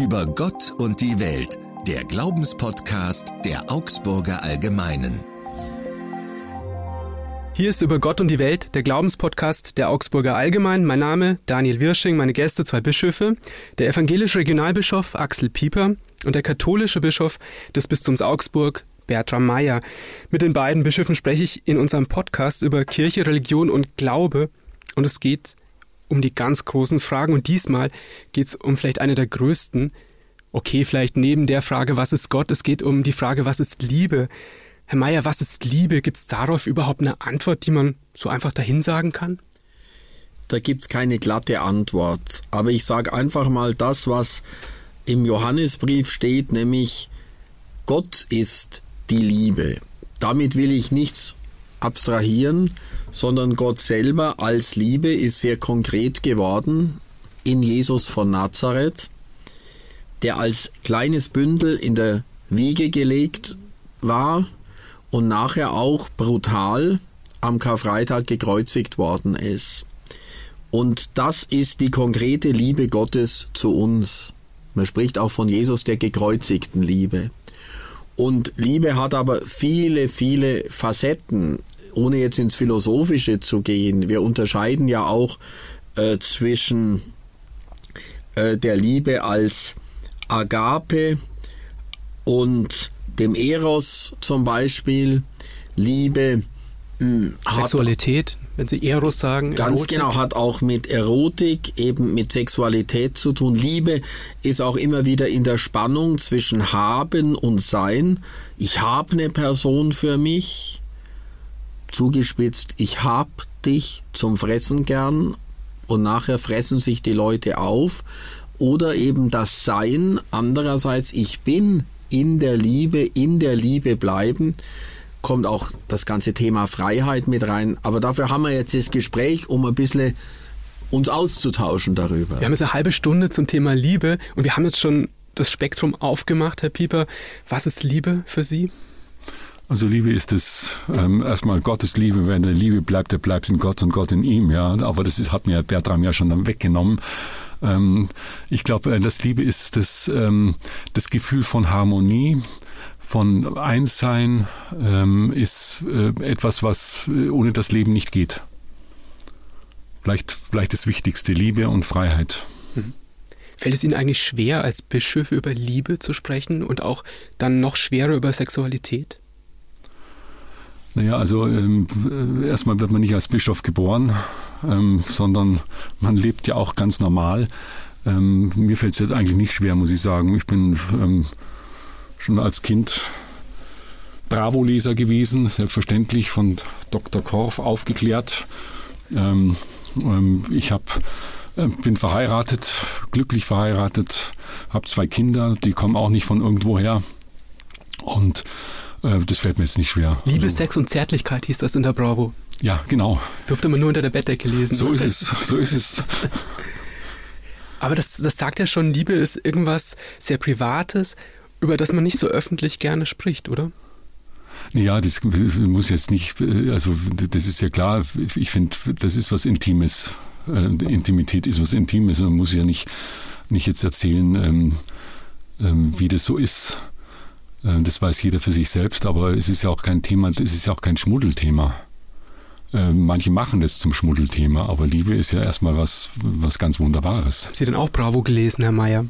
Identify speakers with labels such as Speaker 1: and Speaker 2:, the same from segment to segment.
Speaker 1: Über Gott und die Welt, der Glaubenspodcast der Augsburger Allgemeinen.
Speaker 2: Hier ist über Gott und die Welt, der Glaubenspodcast der Augsburger Allgemeinen. Mein Name Daniel Wirsching, meine Gäste zwei Bischöfe, der evangelische Regionalbischof Axel Pieper und der katholische Bischof des Bistums Augsburg Bertram Meyer. Mit den beiden Bischöfen spreche ich in unserem Podcast über Kirche, Religion und Glaube und es geht um die ganz großen Fragen und diesmal geht es um vielleicht eine der größten. Okay, vielleicht neben der Frage, was ist Gott, es geht um die Frage, was ist Liebe. Herr Mayer, was ist Liebe? Gibt es darauf überhaupt eine Antwort, die man so einfach dahin sagen kann?
Speaker 3: Da gibt es keine glatte Antwort. Aber ich sage einfach mal das, was im Johannesbrief steht, nämlich Gott ist die Liebe. Damit will ich nichts abstrahieren, sondern Gott selber als Liebe ist sehr konkret geworden in Jesus von Nazareth, der als kleines Bündel in der Wiege gelegt war und nachher auch brutal am Karfreitag gekreuzigt worden ist. Und das ist die konkrete Liebe Gottes zu uns. Man spricht auch von Jesus der gekreuzigten Liebe. Und Liebe hat aber viele, viele Facetten ohne jetzt ins Philosophische zu gehen, wir unterscheiden ja auch äh, zwischen äh, der Liebe als Agape und dem Eros zum Beispiel. Liebe
Speaker 2: mh, hm, Sexualität, wenn Sie Eros sagen.
Speaker 3: Ganz Erotik. genau, hat auch mit Erotik, eben mit Sexualität zu tun. Liebe ist auch immer wieder in der Spannung zwischen haben und sein. Ich habe eine Person für mich, zugespitzt, ich hab dich zum Fressen gern und nachher fressen sich die Leute auf. Oder eben das Sein, andererseits, ich bin in der Liebe, in der Liebe bleiben, kommt auch das ganze Thema Freiheit mit rein. Aber dafür haben wir jetzt das Gespräch, um ein bisschen uns auszutauschen darüber.
Speaker 2: Wir haben jetzt eine halbe Stunde zum Thema Liebe und wir haben jetzt schon das Spektrum aufgemacht, Herr Pieper. Was ist Liebe für Sie?
Speaker 4: Also Liebe ist es ähm, erstmal Gottes Liebe. Wenn der Liebe bleibt, der bleibt in Gott und Gott in ihm. Ja, aber das ist, hat mir Bertram ja schon dann weggenommen. Ähm, ich glaube, äh, das Liebe ist das, ähm, das Gefühl von Harmonie, von Einssein ähm, ist äh, etwas, was äh, ohne das Leben nicht geht. Vielleicht, vielleicht das Wichtigste, Liebe und Freiheit. Mhm.
Speaker 2: Fällt es Ihnen eigentlich schwer, als Bischof über Liebe zu sprechen und auch dann noch schwerer über Sexualität?
Speaker 4: Naja, also ähm, erstmal wird man nicht als Bischof geboren, ähm, sondern man lebt ja auch ganz normal. Ähm, mir fällt es jetzt eigentlich nicht schwer, muss ich sagen. Ich bin ähm, schon als Kind Bravo-Leser gewesen, selbstverständlich von Dr. Korf aufgeklärt. Ähm, ähm, ich hab, äh, bin verheiratet, glücklich verheiratet, habe zwei Kinder, die kommen auch nicht von irgendwoher. Und das fällt mir jetzt nicht schwer.
Speaker 2: Liebe, also, Sex und Zärtlichkeit hieß das in der Bravo.
Speaker 4: Ja, genau.
Speaker 2: Durfte man nur unter der Bettdecke lesen.
Speaker 4: So ist es, so ist es.
Speaker 2: Aber das, das sagt ja schon, Liebe ist irgendwas sehr Privates, über das man nicht so öffentlich gerne spricht, oder?
Speaker 4: Ja, das muss jetzt nicht, also das ist ja klar, ich finde, das ist was Intimes. Äh, Intimität ist was Intimes. Man muss ja nicht, nicht jetzt erzählen, ähm, ähm, wie das so ist. Äh, das weiß jeder für sich selbst, aber es ist ja auch kein Thema, es ist ja auch kein Schmuddelthema. Äh, manche machen das zum Schmuddelthema, aber Liebe ist ja erstmal was, was ganz Wunderbares.
Speaker 2: Haben Sie denn auch Bravo gelesen, Herr Mayer?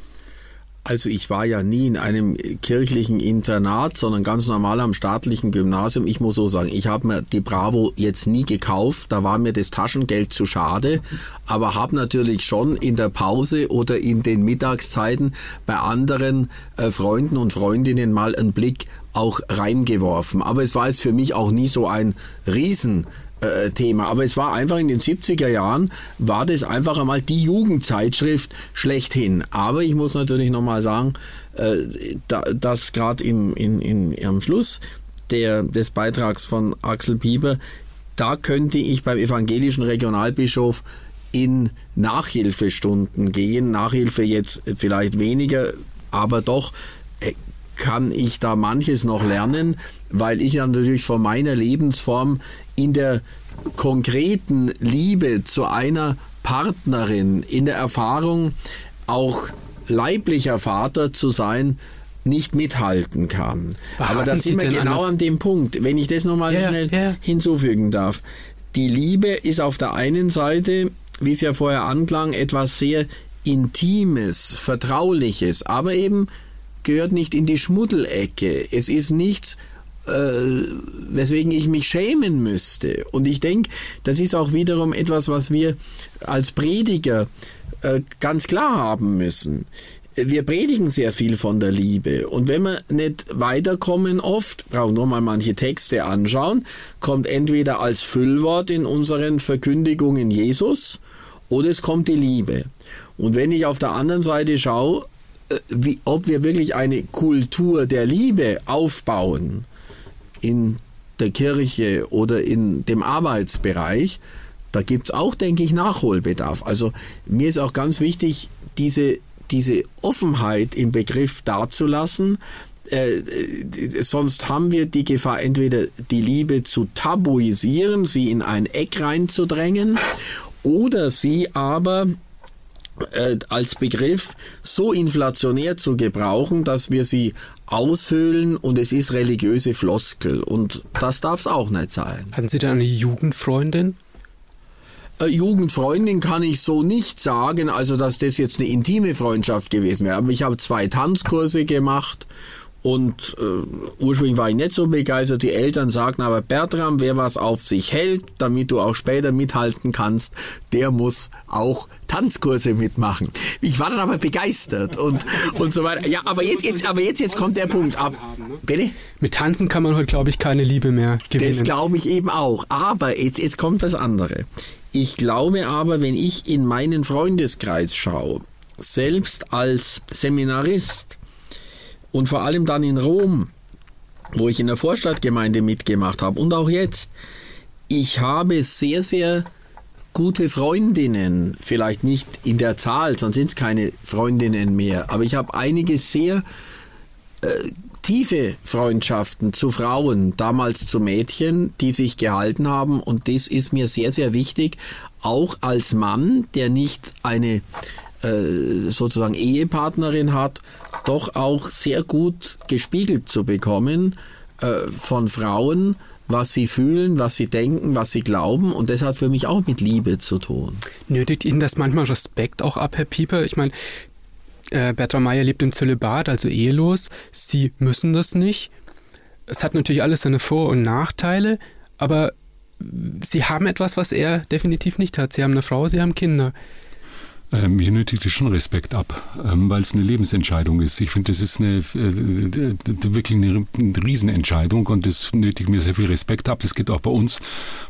Speaker 3: Also ich war ja nie in einem kirchlichen Internat, sondern ganz normal am staatlichen Gymnasium. Ich muss so sagen, ich habe mir die Bravo jetzt nie gekauft, da war mir das Taschengeld zu schade, aber habe natürlich schon in der Pause oder in den Mittagszeiten bei anderen äh, Freunden und Freundinnen mal einen Blick auch reingeworfen. Aber es war jetzt für mich auch nie so ein Riesen äh, Thema. Aber es war einfach in den 70er Jahren, war das einfach einmal die Jugendzeitschrift schlechthin. Aber ich muss natürlich nochmal sagen, äh, da, dass gerade im, in, in, am Schluss der, des Beitrags von Axel Pieper, da könnte ich beim evangelischen Regionalbischof in Nachhilfestunden gehen. Nachhilfe jetzt vielleicht weniger, aber doch äh, kann ich da manches noch lernen, weil ich natürlich von meiner Lebensform in der konkreten Liebe zu einer Partnerin, in der Erfahrung auch leiblicher Vater zu sein, nicht mithalten kann.
Speaker 2: Aber
Speaker 3: Aber da sind wir genau an dem Punkt, wenn ich das nochmal
Speaker 2: ja,
Speaker 3: schnell
Speaker 2: ja.
Speaker 3: hinzufügen darf. Die Liebe ist auf der einen Seite, wie es ja vorher anklang, etwas sehr Intimes, Vertrauliches, aber eben gehört nicht in die Schmuddelecke. Es ist nichts, äh, weswegen ich mich schämen müsste. Und ich denke, das ist auch wiederum etwas, was wir als Prediger äh, ganz klar haben müssen. Wir predigen sehr viel von der Liebe. Und wenn wir nicht weiterkommen oft, brauchen nur mal manche Texte anschauen, kommt entweder als Füllwort in unseren Verkündigungen Jesus oder es kommt die Liebe. Und wenn ich auf der anderen Seite schaue, äh, wie, ob wir wirklich eine Kultur der Liebe aufbauen in der Kirche oder in dem Arbeitsbereich, da gibt's auch, denke ich, Nachholbedarf. Also mir ist auch ganz wichtig, diese, diese Offenheit im Begriff darzulassen. Äh, äh, sonst haben wir die Gefahr, entweder die Liebe zu tabuisieren, sie in ein Eck reinzudrängen, oder sie aber äh, als Begriff so inflationär zu gebrauchen, dass wir sie aushöhlen und es ist religiöse Floskel. Und das darf es auch nicht sein.
Speaker 2: Hatten Sie da eine Jugendfreundin?
Speaker 3: Äh, Jugendfreundin kann ich so nicht sagen, also dass das jetzt eine intime Freundschaft gewesen wäre. Aber ich habe zwei Tanzkurse gemacht und äh, ursprünglich war ich nicht so begeistert. Die Eltern sagten aber, Bertram, wer was auf sich hält, damit du auch später mithalten kannst, der muss auch Tanzkurse mitmachen. Ich war dann aber begeistert und, und so weiter. Ja, aber jetzt, jetzt, aber jetzt, jetzt kommt der Punkt ab. Bitte?
Speaker 2: Mit Tanzen kann man heute, glaube ich, keine Liebe mehr
Speaker 3: Das
Speaker 2: gewinnen.
Speaker 3: glaube ich eben auch. Aber jetzt, jetzt kommt das andere. Ich glaube aber, wenn ich in meinen Freundeskreis schaue, selbst als Seminarist und vor allem dann in Rom, wo ich in der Vorstadtgemeinde mitgemacht habe. Und auch jetzt, ich habe sehr, sehr gute Freundinnen, vielleicht nicht in der Zahl, sonst sind es keine Freundinnen mehr, aber ich habe einige sehr tiefe Freundschaften zu Frauen, damals zu Mädchen, die sich gehalten haben. Und das ist mir sehr, sehr wichtig, auch als Mann, der nicht eine äh, sozusagen Ehepartnerin hat, doch auch sehr gut gespiegelt zu bekommen äh, von Frauen, was sie fühlen, was sie denken, was sie glauben. Und das hat für mich auch mit Liebe zu tun.
Speaker 2: Nötigt Ihnen das manchmal Respekt auch ab, Herr Pieper? Ich meine, äh, Bertram Meyer lebt im Zölibat, also ehelos. Sie müssen das nicht. Es hat natürlich alles seine Vor- und Nachteile, aber Sie haben etwas, was er definitiv nicht hat. Sie haben eine Frau, Sie haben Kinder.
Speaker 4: Ähm, mir nötigt es schon Respekt ab, ähm, weil es eine Lebensentscheidung ist. Ich finde, das ist eine, äh, wirklich eine, eine Riesenentscheidung und das nötigt mir sehr viel Respekt ab. Das geht auch bei uns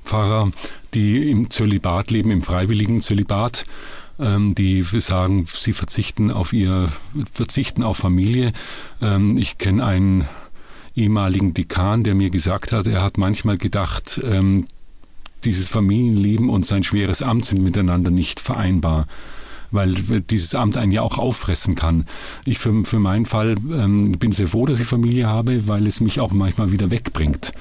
Speaker 4: Pfarrer, die im Zölibat leben, im freiwilligen Zölibat ähm, die sagen, sie verzichten auf ihr, verzichten auf Familie. Ähm, ich kenne einen ehemaligen Dekan, der mir gesagt hat, er hat manchmal gedacht, ähm, dieses Familienleben und sein schweres Amt sind miteinander nicht vereinbar weil dieses Amt einen ja auch auffressen kann. Ich für, für meinen Fall ähm, bin sehr froh, dass ich Familie habe, weil es mich auch manchmal wieder wegbringt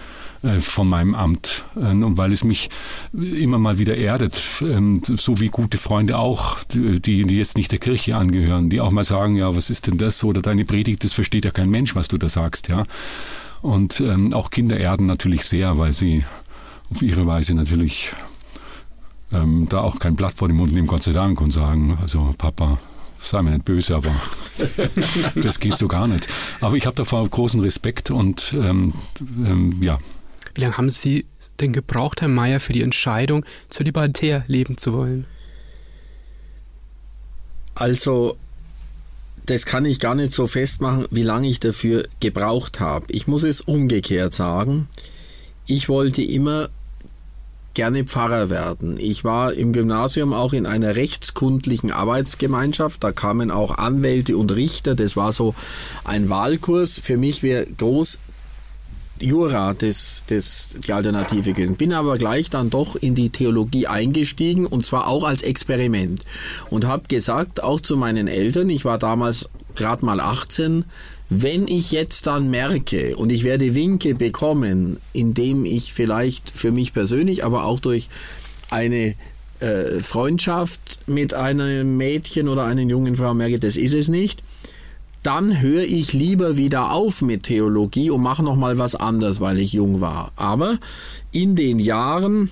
Speaker 4: äh, von meinem Amt äh, und weil es mich immer mal wieder erdet, ähm, so wie gute Freunde auch, die, die jetzt nicht der Kirche angehören, die auch mal sagen, ja, was ist denn das oder deine Predigt, das versteht ja kein Mensch, was du da sagst, ja. Und ähm, auch Kinder erden natürlich sehr, weil sie auf ihre Weise natürlich ähm, da auch kein Blatt vor den Mund nehmen, Gott sei Dank, und sagen, also Papa, sei mir nicht böse, aber das geht so gar nicht. Aber ich habe davor großen Respekt und ähm, ähm, ja.
Speaker 2: Wie lange haben Sie denn gebraucht, Herr Mayer, für die Entscheidung, zölibatär leben zu wollen?
Speaker 3: Also, das kann ich gar nicht so festmachen, wie lange ich dafür gebraucht habe. Ich muss es umgekehrt sagen. Ich wollte immer gerne Pfarrer werden. Ich war im Gymnasium auch in einer rechtskundlichen Arbeitsgemeinschaft. Da kamen auch Anwälte und Richter. Das war so ein Wahlkurs. Für mich wäre groß Jura das, das die Alternative gewesen. Bin aber gleich dann doch in die Theologie eingestiegen und zwar auch als Experiment. Und habe gesagt, auch zu meinen Eltern, ich war damals gerade mal 18, wenn ich jetzt dann merke und ich werde Winke bekommen, indem ich vielleicht für mich persönlich, aber auch durch eine äh, Freundschaft mit einem Mädchen oder einer jungen Frau merke, das ist es nicht, dann höre ich lieber wieder auf mit Theologie und mache noch mal was anderes, weil ich jung war. Aber in den Jahren,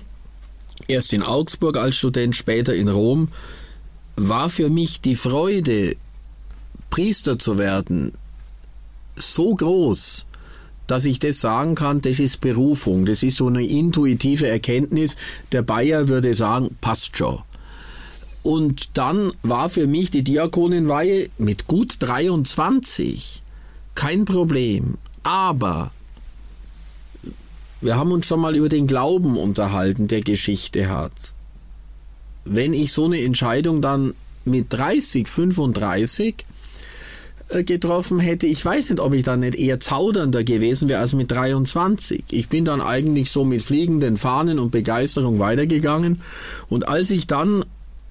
Speaker 3: erst in Augsburg als Student, später in Rom, war für mich die Freude, Priester zu werden, so groß, dass ich das sagen kann, das ist Berufung, das ist so eine intuitive Erkenntnis. Der Bayer würde sagen, passt schon. Und dann war für mich die Diakonenweihe mit gut 23 kein Problem. Aber wir haben uns schon mal über den Glauben unterhalten, der Geschichte hat. Wenn ich so eine Entscheidung dann mit 30, 35 äh, getroffen hätte, ich weiß nicht, ob ich dann nicht eher zaudernder gewesen wäre als mit 23. Ich bin dann eigentlich so mit fliegenden Fahnen und Begeisterung weitergegangen. Und als ich dann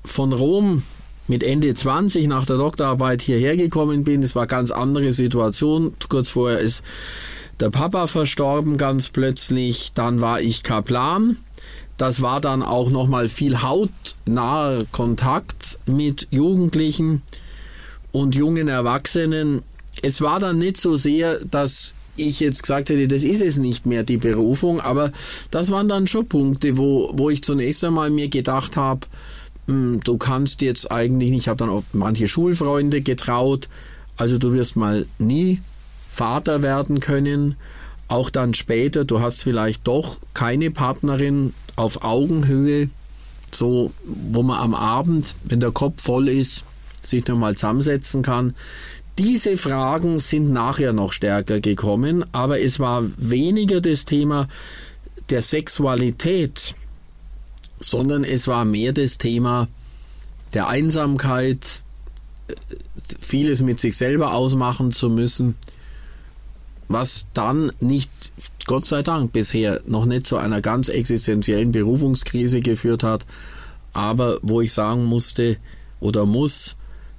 Speaker 3: von Rom mit Ende 20 nach der Doktorarbeit hierher gekommen bin, es war ganz andere Situation. Kurz vorher ist der Papa verstorben ganz plötzlich, dann war ich Kaplan. Das war dann auch nochmal viel hautnaher Kontakt mit Jugendlichen und jungen Erwachsenen. Es war dann nicht so sehr, dass ich jetzt gesagt hätte, das ist es nicht mehr, die Berufung, aber das waren dann schon Punkte, wo, wo ich zunächst einmal mir gedacht habe, hm, du kannst jetzt eigentlich nicht, ich habe dann auch manche Schulfreunde getraut, also du wirst mal nie Vater werden können, auch dann später, du hast vielleicht doch keine Partnerin auf Augenhöhe, so wo man am Abend, wenn der Kopf voll ist, sich nochmal zusammensetzen kann. Diese Fragen sind nachher noch stärker gekommen, aber es war weniger das Thema der Sexualität, sondern es war mehr das Thema der Einsamkeit, vieles mit sich selber ausmachen zu müssen, was dann nicht, Gott sei Dank, bisher noch nicht zu einer ganz existenziellen Berufungskrise geführt hat, aber wo ich sagen musste oder muss,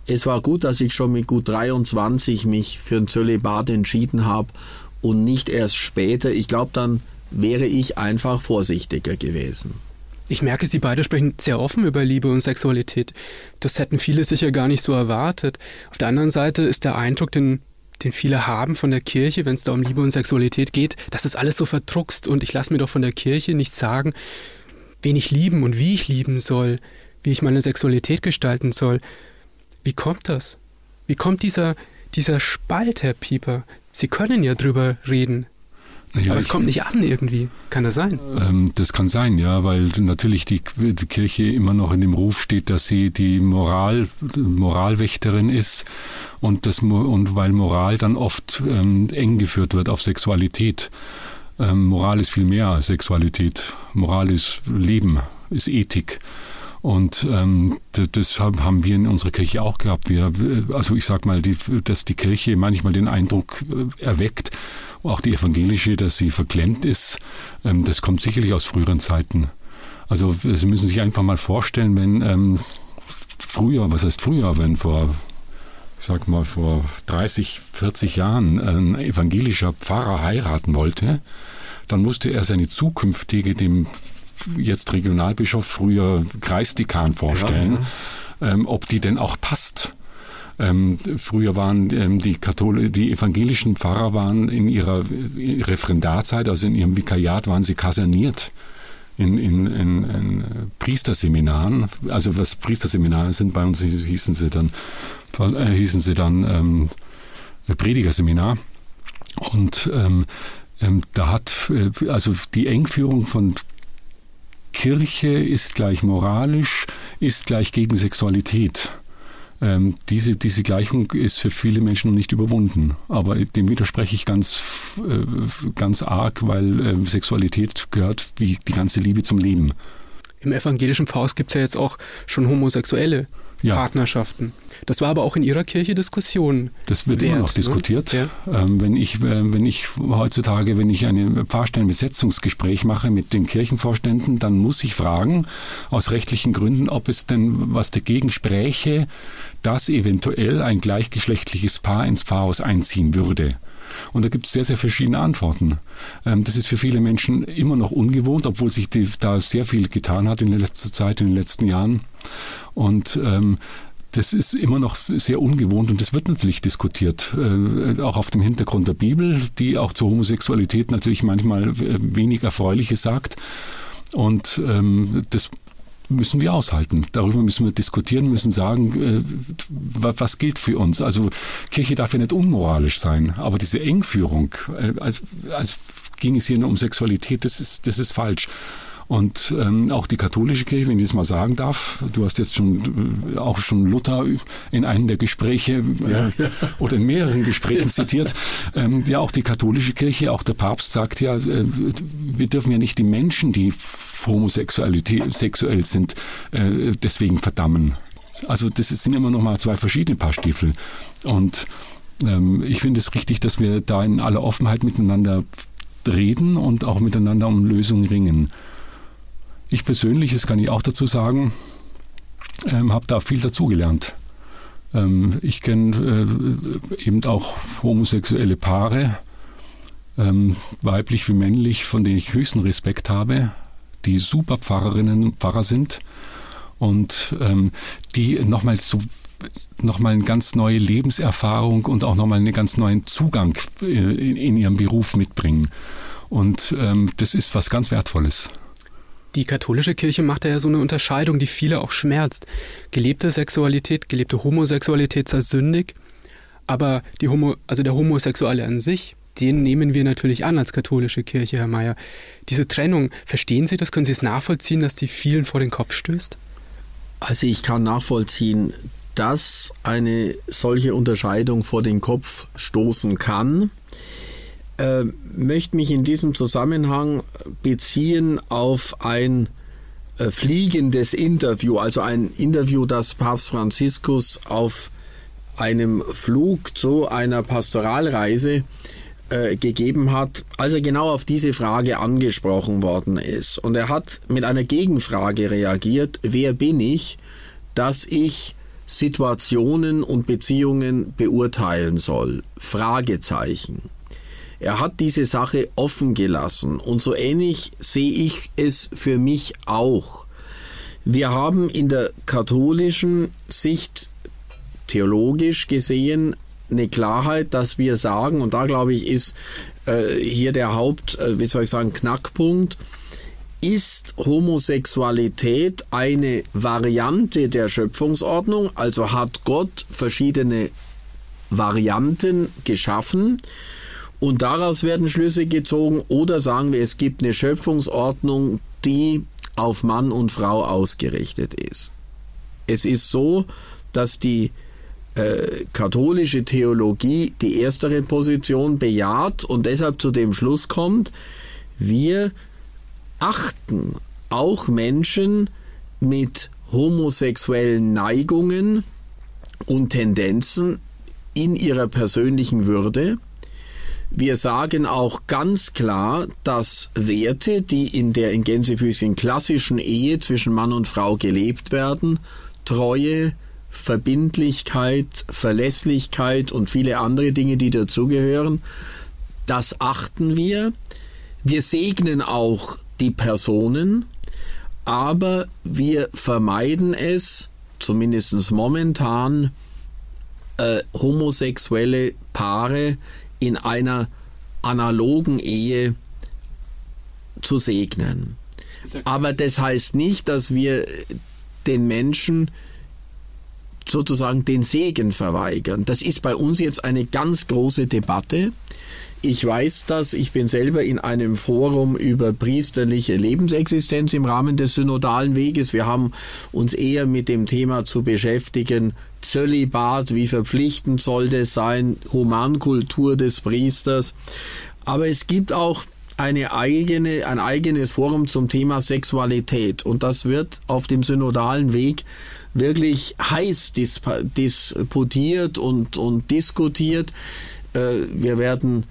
Speaker 3: es war gut, dass ich schon mit gut 23 mich für ein Zölibat entschieden habe und nicht erst später. Ich glaube, dann wäre ich einfach vorsichtiger gewesen.
Speaker 2: Ich merke, Sie beide sprechen sehr offen über Liebe und Sexualität. Das hätten viele sicher gar nicht so erwartet. Auf der anderen Seite ist der Eindruck, den, den viele haben von der Kirche, wenn es da um Liebe und Sexualität geht, dass es alles so verdruckst und ich lasse mir doch von der Kirche nicht sagen, wen ich lieben und wie ich lieben soll, wie ich meine Sexualität gestalten soll. Wie kommt das? Wie kommt dieser, dieser Spalt, Herr Pieper? Sie können ja drüber reden. Naja, Aber es kommt nicht an irgendwie. Kann das sein?
Speaker 4: Ähm, das kann sein, ja, weil natürlich die, die, Kirche immer noch in dem Ruf steht, dass sie die Moral, Moralwächterin ist und, das, und weil Moral dann oft ähm, eng geführt wird auf Sexualität. Ähm, Moral ist viel mehr als Sexualität. Moral ist Leben, ist Ethik. Und ähm, das haben wir in unserer Kirche auch gehabt. Wir, also ich sag mal, die, dass die Kirche manchmal den Eindruck äh, erweckt, auch die evangelische, dass sie verklemmt ist, ähm, das kommt sicherlich aus früheren Zeiten. Also Sie müssen sich einfach mal vorstellen, wenn ähm, früher, was heißt früher, wenn vor, ich sag mal, vor 30, 40 Jahren ein evangelischer Pfarrer heiraten wollte, dann musste er seine zukünftige dem jetzt Regionalbischof, früher Kreisdekan vorstellen, ja, ja. Ähm, ob die denn auch passt. Ähm, früher waren ähm, die Kathol die evangelischen Pfarrer waren in ihrer Referendarzeit, also in ihrem Vikariat, waren sie kaserniert. In, in, in, in Priesterseminaren, also was Priesterseminare sind, bei uns hießen sie dann, äh, hießen sie dann ähm, Predigerseminar. Und ähm, ähm, da hat äh, also die Engführung von Kirche ist gleich moralisch, ist gleich gegen Sexualität. Ähm, diese, diese Gleichung ist für viele Menschen noch nicht überwunden. Aber dem widerspreche ich ganz, äh, ganz arg, weil äh, Sexualität gehört wie die ganze Liebe zum Leben.
Speaker 2: Im evangelischen Faust gibt es ja jetzt auch schon homosexuelle ja. Partnerschaften. Das war aber auch in Ihrer Kirche Diskussion.
Speaker 4: Das wird wert, immer noch ne? diskutiert. Ne? Ja. Ähm, wenn, ich, äh, wenn ich heutzutage, wenn ich ein Pfarrstellenbesetzungsgespräch mache mit den Kirchenvorständen, dann muss ich fragen, aus rechtlichen Gründen, ob es denn was dagegen spräche, dass eventuell ein gleichgeschlechtliches Paar ins Pfarrhaus einziehen würde. Und da gibt es sehr, sehr verschiedene Antworten. Ähm, das ist für viele Menschen immer noch ungewohnt, obwohl sich die, da sehr viel getan hat in der letzten Zeit, in den letzten Jahren. Und ähm, das ist immer noch sehr ungewohnt und das wird natürlich diskutiert, äh, auch auf dem Hintergrund der Bibel, die auch zur Homosexualität natürlich manchmal äh, wenig Erfreuliches sagt. Und ähm, das müssen wir aushalten. Darüber müssen wir diskutieren, müssen sagen, äh, was gilt für uns. Also Kirche darf ja nicht unmoralisch sein, aber diese Engführung, äh, als, als ging es hier nur um Sexualität, das ist, das ist falsch. Und ähm, auch die katholische Kirche, wenn ich das mal sagen darf, du hast jetzt schon äh, auch schon Luther in einem der Gespräche äh, ja. oder in mehreren Gesprächen zitiert. Ähm, ja, auch die katholische Kirche, auch der Papst sagt ja, äh, wir dürfen ja nicht die Menschen, die homosexualität sexuell sind, äh, deswegen verdammen. Also das sind immer noch mal zwei verschiedene Paar Stiefel. Und ähm, ich finde es richtig, dass wir da in aller Offenheit miteinander reden und auch miteinander um Lösungen ringen. Ich persönlich, das kann ich auch dazu sagen, ähm, habe da viel dazugelernt. Ähm, ich kenne äh, eben auch homosexuelle Paare, ähm, weiblich wie männlich, von denen ich höchsten Respekt habe, die super Pfarrerinnen und Pfarrer sind und ähm, die nochmal so nochmal eine ganz neue Lebenserfahrung und auch nochmal einen ganz neuen Zugang äh, in, in ihrem Beruf mitbringen. Und ähm, das ist was ganz Wertvolles.
Speaker 2: Die katholische Kirche macht da ja so eine Unterscheidung, die viele auch schmerzt. Gelebte Sexualität, gelebte Homosexualität sei sündig, aber die Homo, also der Homosexuelle an sich, den nehmen wir natürlich an als katholische Kirche, Herr Mayer. Diese Trennung, verstehen Sie das? Können Sie es nachvollziehen, dass die vielen vor den Kopf stößt?
Speaker 3: Also ich kann nachvollziehen, dass eine solche Unterscheidung vor den Kopf stoßen kann äh, möchte mich in diesem Zusammenhang beziehen auf ein äh, fliegendes Interview, also ein Interview, das Papst Franziskus auf einem Flug zu einer Pastoralreise äh, gegeben hat, als er genau auf diese Frage angesprochen worden ist. Und er hat mit einer Gegenfrage reagiert, wer bin ich, dass ich Situationen und Beziehungen beurteilen soll? Fragezeichen. Er hat diese Sache offen gelassen. Und so ähnlich sehe ich es für mich auch. Wir haben in der katholischen Sicht theologisch gesehen eine Klarheit, dass wir sagen, und da glaube ich ist äh, hier der Haupt, äh, wie soll ich sagen, Knackpunkt, ist Homosexualität eine Variante der Schöpfungsordnung, also hat Gott verschiedene Varianten geschaffen und daraus werden Schlüsse gezogen oder sagen wir, es gibt eine Schöpfungsordnung, die auf Mann und Frau ausgerichtet ist. Es ist so, dass die äh, katholische Theologie die erstere Position bejaht und deshalb zu dem Schluss kommt, wir achten auch Menschen mit homosexuellen Neigungen und Tendenzen in ihrer persönlichen Würde wir sagen auch ganz klar, dass Werte, die in der in Gänsefüßchen klassischen Ehe zwischen Mann und Frau gelebt werden, Treue, Verbindlichkeit, Verlässlichkeit und viele andere Dinge, die dazugehören, das achten wir. Wir segnen auch die Personen, aber wir vermeiden es, zumindest momentan, äh, homosexuelle Paare in einer analogen Ehe zu segnen. Aber das heißt nicht, dass wir den Menschen sozusagen den Segen verweigern. Das ist bei uns jetzt eine ganz große Debatte. Ich weiß das, ich bin selber in einem Forum über priesterliche Lebensexistenz im Rahmen des synodalen Weges. Wir haben uns eher mit dem Thema zu beschäftigen, Zölibat, wie verpflichtend soll das sein, Humankultur des Priesters. Aber es gibt auch eine eigene, ein eigenes Forum zum Thema Sexualität und das wird auf dem synodalen Weg wirklich heiß disputiert und, und diskutiert. Äh, wir werden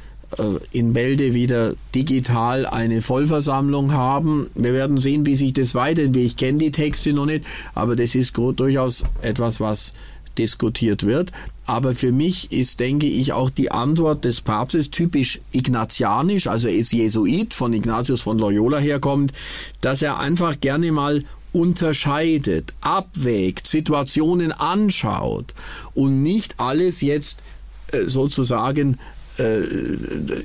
Speaker 3: in Bälde wieder digital eine Vollversammlung haben. Wir werden sehen, wie sich das weiterentwickelt. Ich kenne die Texte noch nicht, aber das ist durchaus etwas, was diskutiert wird. Aber für mich ist, denke ich, auch die Antwort des Papstes typisch ignatianisch, also ist Jesuit, von Ignatius von Loyola herkommt, dass er einfach gerne mal unterscheidet, abwägt, Situationen anschaut und nicht alles jetzt äh, sozusagen äh,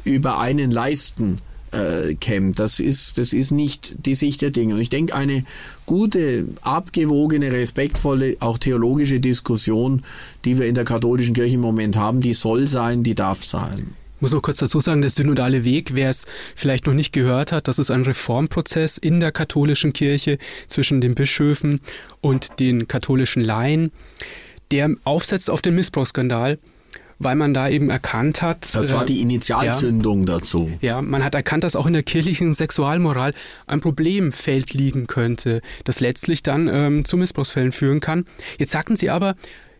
Speaker 3: über einen leisten äh, kämmt. Das ist, das ist nicht die Sicht der Dinge. Und ich denke, eine gute, abgewogene, respektvolle, auch theologische Diskussion, die wir in der katholischen Kirche im Moment haben, die soll sein, die darf sein.
Speaker 2: Muss auch kurz dazu sagen, der synodale Weg, wer es vielleicht noch nicht gehört hat, das ist ein Reformprozess in der katholischen Kirche zwischen den Bischöfen und den katholischen Laien, der aufsetzt auf den Missbrauchsskandal weil man da eben erkannt hat.
Speaker 3: Das war die äh, Initialzündung
Speaker 2: ja,
Speaker 3: dazu.
Speaker 2: Ja, man hat erkannt, dass auch in der kirchlichen Sexualmoral ein Problemfeld liegen könnte, das letztlich dann ähm, zu Missbrauchsfällen führen kann. Jetzt sagten Sie aber,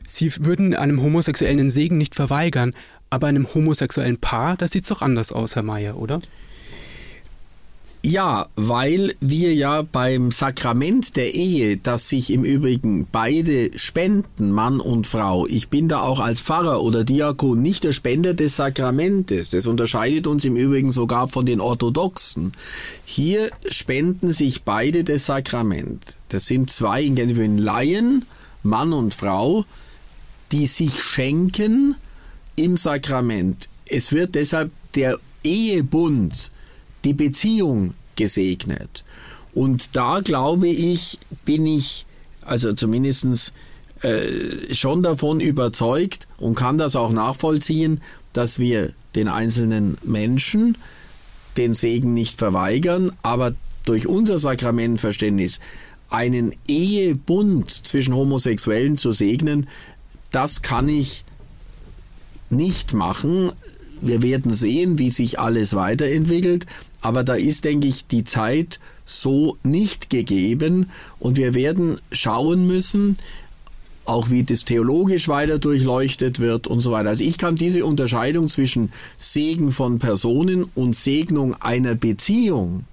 Speaker 2: Sie würden einem Homosexuellen den Segen nicht verweigern, aber einem homosexuellen Paar, das sieht doch anders aus, Herr Mayer, oder?
Speaker 3: Ja, weil wir ja beim Sakrament der Ehe, das sich im Übrigen beide spenden, Mann und Frau, ich bin da auch als Pfarrer oder Diakon nicht der Spender des Sakramentes. Das unterscheidet uns im Übrigen sogar von den Orthodoxen. Hier spenden sich beide das Sakrament. Das sind zwei in Laien, Mann und Frau, die sich schenken im Sakrament. Es wird deshalb der Ehebund die Beziehung gesegnet. Und da glaube ich, bin ich, also zumindest äh, schon davon überzeugt und kann das auch nachvollziehen, dass wir den einzelnen Menschen den Segen nicht verweigern, aber durch unser Sakramentenverständnis einen Ehebund zwischen Homosexuellen zu segnen, das kann ich nicht machen. Wir werden sehen, wie sich alles weiterentwickelt. Aber da ist, denke ich, die Zeit so nicht gegeben und wir werden schauen müssen, auch wie das theologisch weiter durchleuchtet wird und so weiter. Also ich kann diese Unterscheidung zwischen Segen von Personen und Segnung einer Beziehung,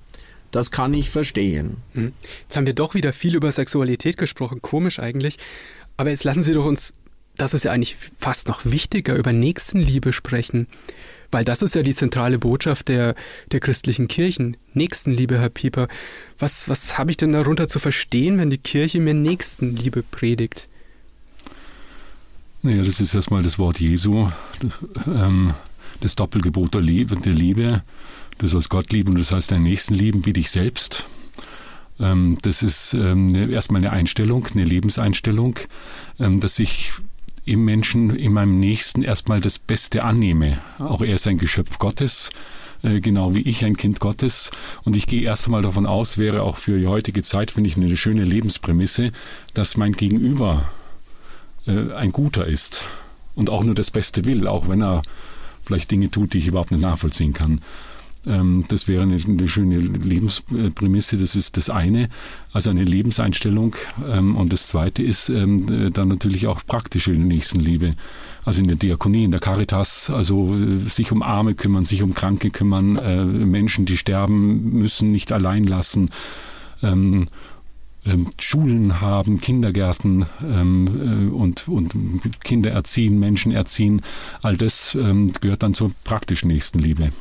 Speaker 3: das kann ich verstehen.
Speaker 2: Hm. Jetzt haben wir doch wieder viel über Sexualität gesprochen, komisch eigentlich. Aber jetzt lassen Sie doch uns, das ist ja eigentlich fast noch wichtiger, über Nächstenliebe sprechen. Weil das ist ja die zentrale Botschaft der, der christlichen Kirchen. Nächstenliebe, Herr Pieper. Was, was habe ich denn darunter zu verstehen, wenn die Kirche mir Nächstenliebe predigt?
Speaker 4: Naja, das ist erstmal das Wort Jesu, ähm, das Doppelgebot der Liebe, der Liebe. Du sollst Gott lieben und du sollst deinen Nächsten lieben wie dich selbst. Ähm, das ist ähm, erstmal eine Einstellung, eine Lebenseinstellung, dass ich im Menschen, in meinem Nächsten erstmal das Beste annehme. Auch er ist ein Geschöpf Gottes, äh, genau wie ich ein Kind Gottes. Und ich gehe erst einmal davon aus, wäre auch für die heutige Zeit, finde ich, eine schöne Lebensprämisse, dass mein Gegenüber äh, ein Guter ist und auch nur das Beste will, auch wenn er vielleicht Dinge tut, die ich überhaupt nicht nachvollziehen kann. Ähm, das wäre eine, schöne Lebensprämisse, das ist das eine, also eine Lebenseinstellung. Ähm, und das zweite ist ähm, dann natürlich auch praktische Nächstenliebe. Also in der Diakonie, in der Caritas, also äh, sich um Arme kümmern, sich um Kranke kümmern, äh, Menschen, die sterben müssen, nicht allein lassen. Schulen haben, Kindergärten äh, und, und Kinder erziehen, Menschen erziehen, all das gehört dann zur praktischen Nächstenliebe.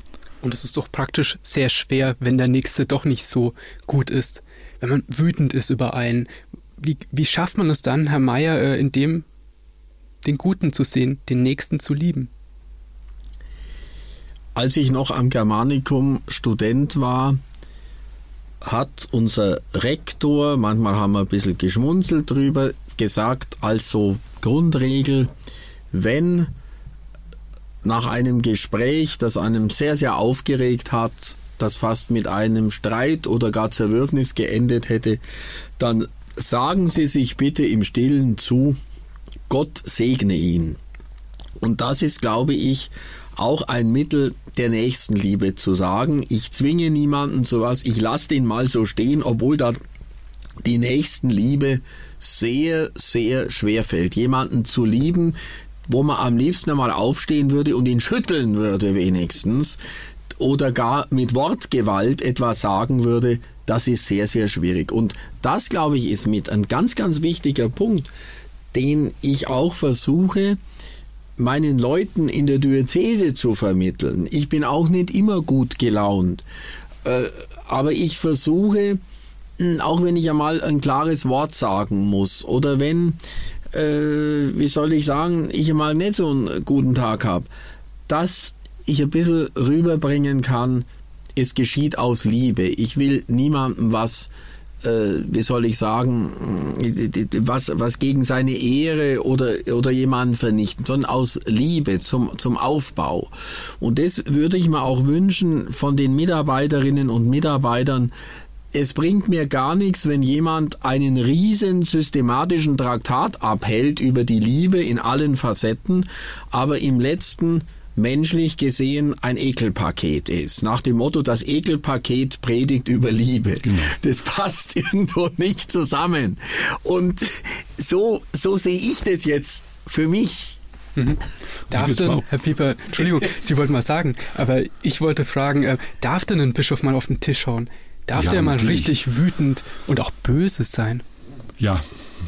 Speaker 2: Und es ist doch praktisch sehr schwer, wenn der Nächste doch nicht so gut ist. Wenn man wütend ist über einen. Wie, wie schafft man es dann, Herr Meier, äh, in dem den Guten zu sehen, den Nächsten zu lieben?
Speaker 3: Als ich noch am Germanicum Student war, hat unser Rektor, manchmal haben wir ein bisschen geschmunzelt drüber, gesagt, als so Grundregel, wenn nach einem Gespräch, das einem sehr, sehr aufgeregt hat, das fast mit einem Streit oder gar Zerwürfnis geendet hätte, dann sagen Sie sich bitte im stillen zu, Gott segne ihn. Und das ist, glaube ich, auch ein Mittel der Nächstenliebe zu sagen, ich zwinge niemanden zu was, ich lasse den mal so stehen, obwohl da die Nächstenliebe sehr, sehr schwer fällt. Jemanden zu lieben, wo man am liebsten einmal aufstehen würde und ihn schütteln würde wenigstens oder gar mit Wortgewalt etwas sagen würde, das ist sehr, sehr schwierig. Und das, glaube ich, ist mit ein ganz, ganz wichtiger Punkt, den ich auch versuche, meinen Leuten in der Diözese zu vermitteln. Ich bin auch nicht immer gut gelaunt, äh, aber ich versuche, hm, auch wenn ich einmal ein klares Wort sagen muss oder wenn, äh, wie soll ich sagen, ich einmal nicht so einen guten Tag habe, dass ich ein bisschen rüberbringen kann, es geschieht aus Liebe. Ich will niemandem was äh, wie soll ich sagen, was, was gegen seine Ehre oder, oder jemanden vernichten, sondern aus Liebe zum, zum Aufbau. Und das würde ich mir auch wünschen von den Mitarbeiterinnen und Mitarbeitern, es bringt mir gar nichts, wenn jemand einen riesen systematischen Traktat abhält über die Liebe in allen Facetten, aber im letzten menschlich gesehen ein Ekelpaket ist. Nach dem Motto, das Ekelpaket predigt über Liebe. Genau. Das passt irgendwo nicht zusammen. Und so, so sehe ich das jetzt für mich.
Speaker 2: Mhm. Darf denn, Herr Pieper, Entschuldigung, Sie wollten mal sagen, aber ich wollte fragen, äh, darf denn ein Bischof mal auf den Tisch schauen? Darf der mal richtig wütend und auch böse sein?
Speaker 4: Ja,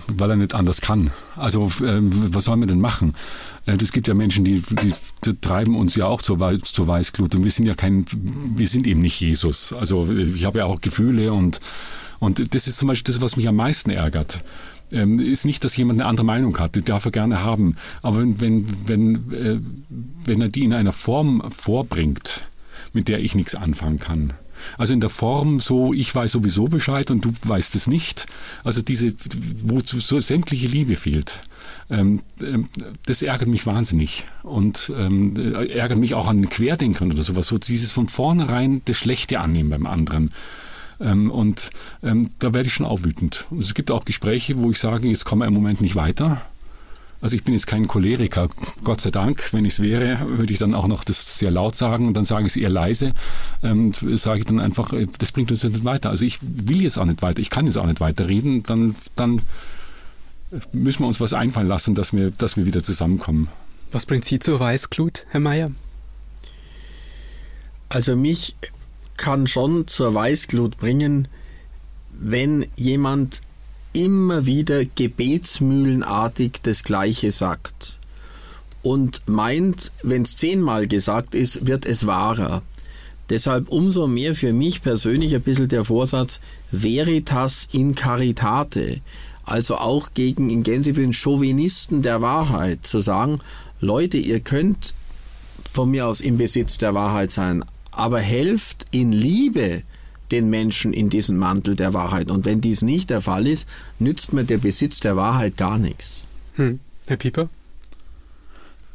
Speaker 4: weil er nicht anders kann. Also äh, was soll man denn machen? Es gibt ja Menschen, die, die, die treiben uns ja auch zur, zur Weißglut und wir sind ja kein, wir sind eben nicht Jesus. Also ich habe ja auch Gefühle und, und das ist zum Beispiel das, was mich am meisten ärgert ähm, ist nicht, dass jemand eine andere Meinung hat, die darf er gerne haben. Aber wenn, wenn, wenn, äh, wenn er die in einer Form vorbringt, mit der ich nichts anfangen kann. Also in der Form so, ich weiß sowieso Bescheid und du weißt es nicht. Also diese, wo so sämtliche Liebe fehlt. Ähm, ähm, das ärgert mich wahnsinnig und ähm, ärgert mich auch an Querdenkern oder sowas. So dieses von vornherein das Schlechte annehmen beim anderen. Und da werde ich schon auch wütend. Und es gibt auch Gespräche, wo ich sage, jetzt kommen wir im Moment nicht weiter. Also ich bin jetzt kein Choleriker, Gott sei Dank. Wenn ich es wäre, würde ich dann auch noch das sehr laut sagen und dann sage ich es eher leise. Ähm, sage ich dann einfach, äh, das bringt uns nicht weiter. Also ich will jetzt auch nicht weiter, ich kann jetzt auch nicht weiterreden. Dann, dann müssen wir uns was einfallen lassen, dass wir, dass wir wieder zusammenkommen.
Speaker 2: Was bringt Sie zur Weißglut, Herr Mayer?
Speaker 3: Also mich kann schon zur Weißglut bringen, wenn jemand immer wieder gebetsmühlenartig das Gleiche sagt und meint, wenn es zehnmal gesagt ist, wird es wahrer. Deshalb umso mehr für mich persönlich ein bisschen der Vorsatz Veritas in Caritate also auch gegen in Gänsefüßchen Chauvinisten der Wahrheit, zu sagen, Leute, ihr könnt von mir aus im Besitz der Wahrheit sein, aber helft in Liebe den Menschen in diesen Mantel der Wahrheit. Und wenn dies nicht der Fall ist, nützt mir der Besitz der Wahrheit gar nichts.
Speaker 2: Hm. Herr Pieper?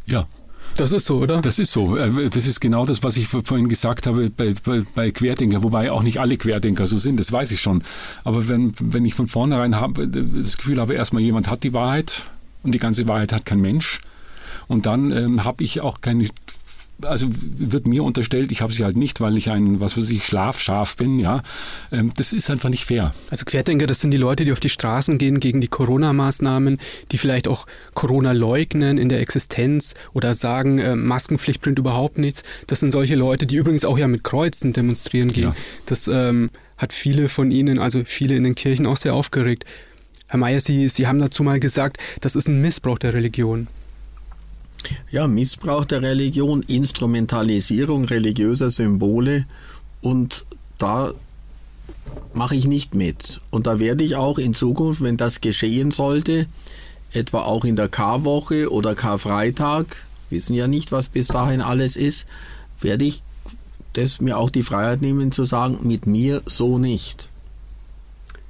Speaker 4: Ja,
Speaker 2: das ist so, oder?
Speaker 4: Das ist so. Äh, das ist genau das, was ich vorhin gesagt habe bei, bei, bei Querdenker, wobei auch nicht alle Querdenker so sind, das weiß ich schon. Aber wenn, wenn ich von vornherein habe, das Gefühl habe, erstmal jemand hat die Wahrheit und die ganze Wahrheit hat kein Mensch. Und dann ähm, habe ich auch keine also wird mir unterstellt, ich habe sie halt nicht, weil ich ein, was weiß ich, Schlafschaf bin, ja. Ähm, das ist einfach nicht fair.
Speaker 2: Also Querdenker, das sind die Leute, die auf die Straßen gehen gegen die Corona-Maßnahmen, die vielleicht auch Corona leugnen in der Existenz oder sagen, äh, Maskenpflicht bringt überhaupt nichts. Das sind solche Leute, die übrigens auch ja mit Kreuzen demonstrieren gehen. Ja. Das ähm, hat viele von ihnen, also viele in den Kirchen auch sehr aufgeregt. Herr Mayer, Sie, Sie haben dazu mal gesagt, das ist ein Missbrauch der Religion.
Speaker 3: Ja, Missbrauch der Religion, Instrumentalisierung religiöser Symbole und da mache ich nicht mit. Und da werde ich auch in Zukunft, wenn das geschehen sollte, etwa auch in der Karwoche oder Karfreitag, wissen ja nicht, was bis dahin alles ist, werde ich das mir auch die Freiheit nehmen zu sagen, mit mir so nicht.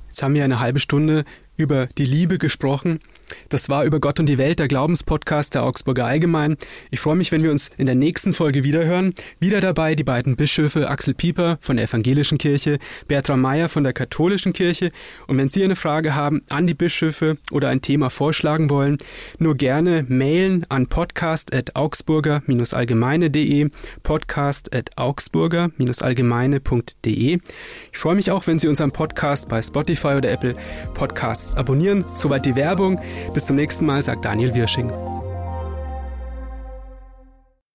Speaker 2: Jetzt haben wir eine halbe Stunde über die Liebe gesprochen. Das war über Gott und die Welt, der Glaubenspodcast der Augsburger Allgemein. Ich freue mich, wenn wir uns in der nächsten Folge wiederhören. Wieder dabei die beiden Bischöfe Axel Pieper von der Evangelischen Kirche, Bertram Meyer von der Katholischen Kirche. Und wenn Sie eine Frage haben an die Bischöfe oder ein Thema vorschlagen wollen, nur gerne mailen an podcast.augsburger-allgemeine.de, podcast.augsburger-allgemeine.de. Ich freue mich auch, wenn Sie unseren Podcast bei Spotify oder Apple Podcasts abonnieren. Soweit die Werbung. Bis zum nächsten Mal, sagt Daniel Wirsching.